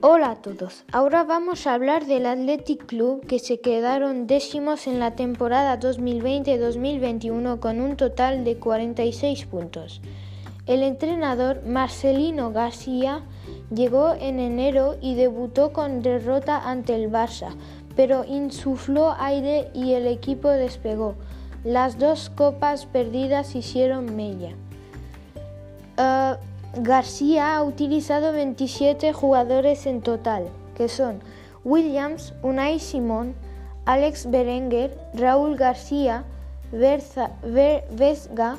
Hola a todos, ahora vamos a hablar del Athletic Club que se quedaron décimos en la temporada 2020-2021 con un total de 46 puntos. El entrenador Marcelino García llegó en enero y debutó con derrota ante el Barça, pero insufló aire y el equipo despegó. Las dos copas perdidas hicieron mella. Uh, García ha utilizado 27 jugadores en total, que son Williams, Unai Simón, Alex Berenguer, Raúl García, Berza, Vesga,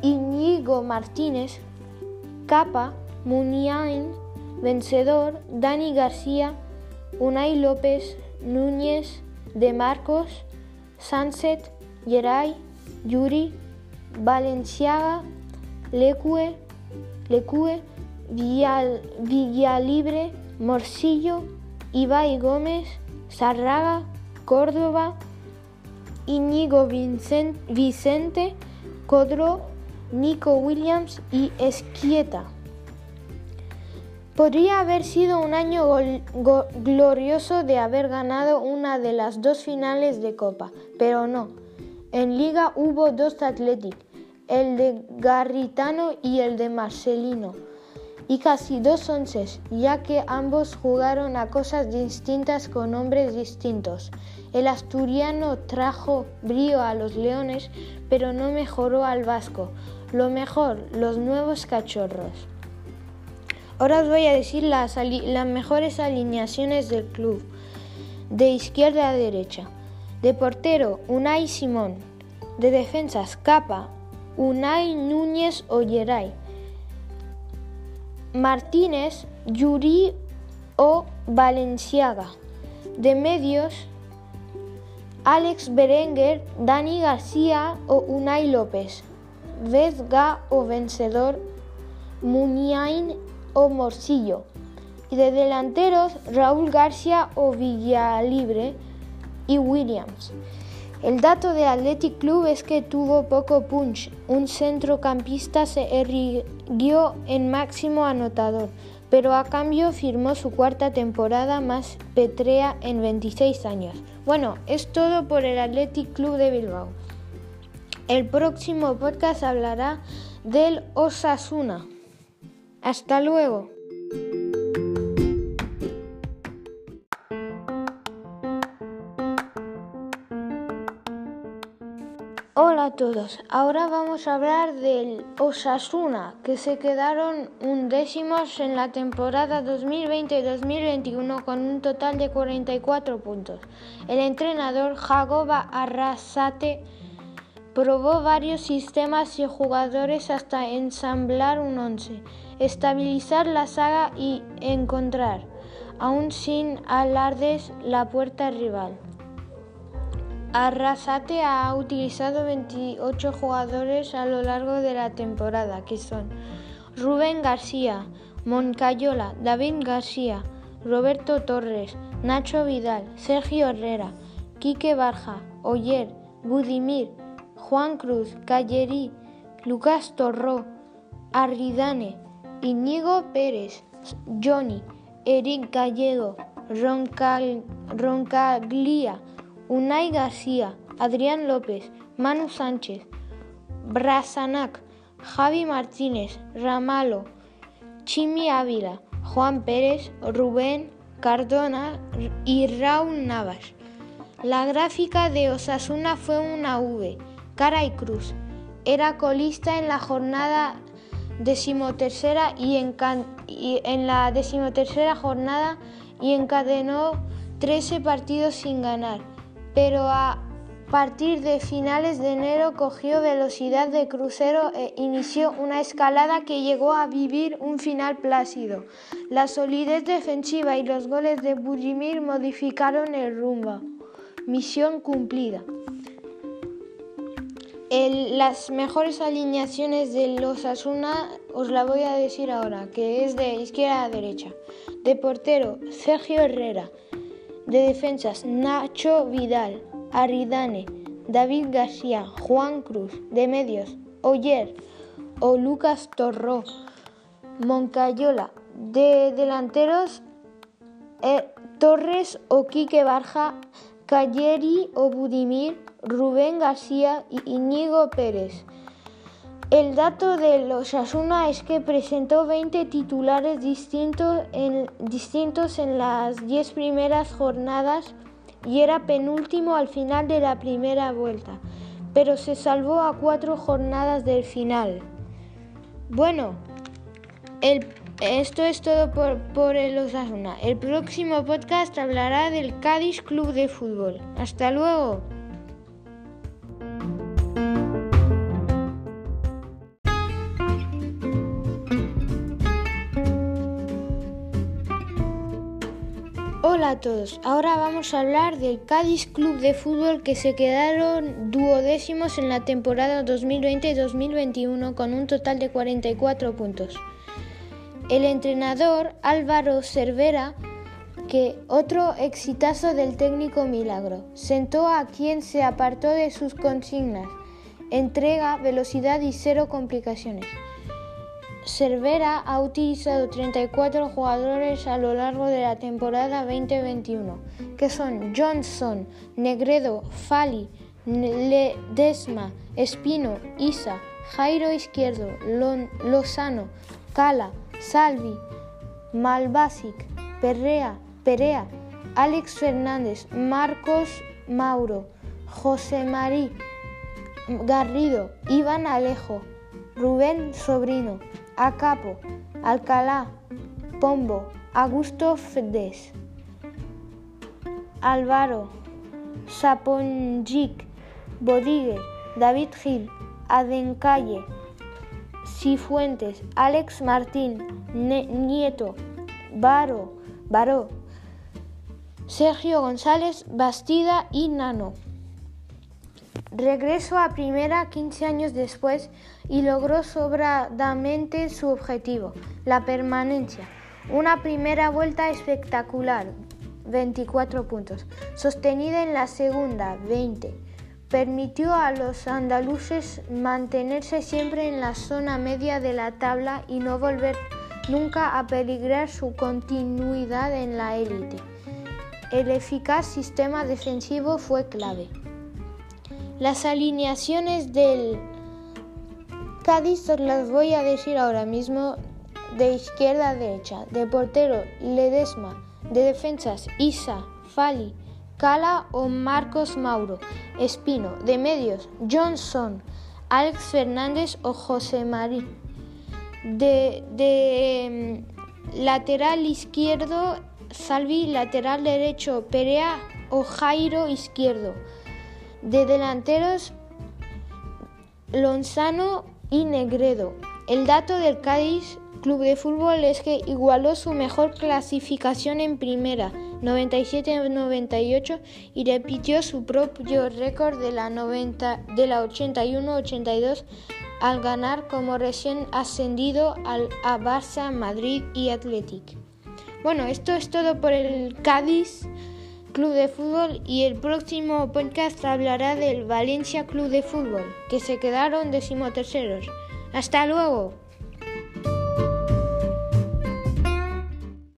Iñigo Martínez, Capa, Muniain, Vencedor, Dani García, Unai López, Núñez, De Marcos, Sunset, Geray, Yuri, Valenciaga, Lecue, Lecue, Villalibre, Morcillo, Ibai Gómez, Sarraga, Córdoba, Íñigo Vicente, Codro, Nico Williams y Esquieta. Podría haber sido un año glorioso de haber ganado una de las dos finales de Copa, pero no. En Liga hubo dos Athletic, el de Garritano y el de Marcelino, y casi dos onces, ya que ambos jugaron a cosas distintas con hombres distintos. El asturiano trajo brío a los leones, pero no mejoró al vasco. Lo mejor, los nuevos cachorros. Ahora os voy a decir las, las mejores alineaciones del club. De izquierda a derecha. De portero, Unai Simón. De defensas, Capa, Unai Núñez Olleray. Martínez, Yuri o Valenciaga. De medios, Alex Berenguer, Dani García o Unai López. Vezga o Vencedor, Muniain o Morcillo. Y de delanteros, Raúl García o Villalibre y Williams. El dato de Athletic Club es que tuvo poco punch. Un centrocampista se erguió en máximo anotador, pero a cambio firmó su cuarta temporada más petrea en 26 años. Bueno, es todo por el Athletic Club de Bilbao. El próximo podcast hablará del Osasuna. Hasta luego. A todos, ahora vamos a hablar del Osasuna, que se quedaron undécimos en la temporada 2020-2021 con un total de 44 puntos. El entrenador Jagoba Arrasate probó varios sistemas y jugadores hasta ensamblar un once estabilizar la saga y encontrar, aún sin alardes, la puerta rival. Arrasate ha utilizado 28 jugadores a lo largo de la temporada, que son Rubén García, Moncayola, David García, Roberto Torres, Nacho Vidal, Sergio Herrera, Quique Barja, Oyer, Budimir, Juan Cruz, Callerí, Lucas Torró, Arridane, Iñigo Pérez, Johnny, Eric Gallego, Roncaglia, Unai García, Adrián López, Manu Sánchez, Brasanac, Javi Martínez, Ramalo, Chimi Ávila, Juan Pérez, Rubén Cardona y Raúl Navas. La gráfica de Osasuna fue una V, cara y cruz. Era colista en la jornada decimotercera y, y en la decimotercera jornada y encadenó 13 partidos sin ganar, pero a partir de finales de enero cogió velocidad de crucero e inició una escalada que llegó a vivir un final plácido. La solidez defensiva y los goles de Budimir modificaron el rumbo. Misión cumplida las mejores alineaciones de los Asuna os la voy a decir ahora, que es de izquierda a derecha. De portero, Sergio Herrera. De defensas, Nacho Vidal, Aridane, David García, Juan Cruz. De medios, Oyer o Lucas Torró. Moncayola, De delanteros, eh, Torres o Quique Barja, Calleri o Budimir, Rubén García y Íñigo Pérez. El dato de los Asuna es que presentó 20 titulares distintos en, distintos en las 10 primeras jornadas y era penúltimo al final de la primera vuelta, pero se salvó a cuatro jornadas del final. Bueno, esto es todo por, por el Osasuna. El próximo podcast hablará del Cádiz Club de Fútbol. Hasta luego. Hola a todos, ahora vamos a hablar del Cádiz Club de Fútbol que se quedaron duodécimos en la temporada 2020-2021 con un total de 44 puntos. El entrenador Álvaro Cervera, que otro exitazo del técnico Milagro, sentó a quien se apartó de sus consignas, entrega, velocidad y cero complicaciones. Cervera ha utilizado 34 jugadores a lo largo de la temporada 2021, que son Johnson, Negredo, Fali, Ledesma, Espino, Isa, Jairo Izquierdo, Lozano, Cala, Salvi, Malbasic, Perrea, Perea, Alex Fernández, Marcos Mauro, José Marí Garrido, Iván Alejo, Rubén Sobrino, Acapo, Alcalá, Pombo, Augusto Fedes, Álvaro, Saponjic, Bodigue, David Gil, Adencalle, Cifuentes, Alex Martín, Nieto, Baro, Baró, Sergio González, Bastida y Nano. Regresó a primera 15 años después y logró sobradamente su objetivo, la permanencia. Una primera vuelta espectacular, 24 puntos, sostenida en la segunda, 20. Permitió a los andaluces mantenerse siempre en la zona media de la tabla y no volver nunca a peligrar su continuidad en la élite. El eficaz sistema defensivo fue clave. Las alineaciones del Cádiz las voy a decir ahora mismo de izquierda a derecha. De portero, Ledesma. De defensas, Isa, Fali, Cala o Marcos Mauro. Espino. De medios, Johnson, Alex Fernández o José Marí. De, de mm, lateral izquierdo, Salvi. Lateral derecho, Perea o Jairo izquierdo. De delanteros, Lonzano y Negredo. El dato del Cádiz Club de Fútbol es que igualó su mejor clasificación en primera, 97-98, y repitió su propio récord de la, 90, de la 81-82 al ganar como recién ascendido al, a Barça, Madrid y Athletic. Bueno, esto es todo por el Cádiz. Club de Fútbol y el próximo podcast hablará del Valencia Club de Fútbol, que se quedaron decimoterceros. Hasta luego.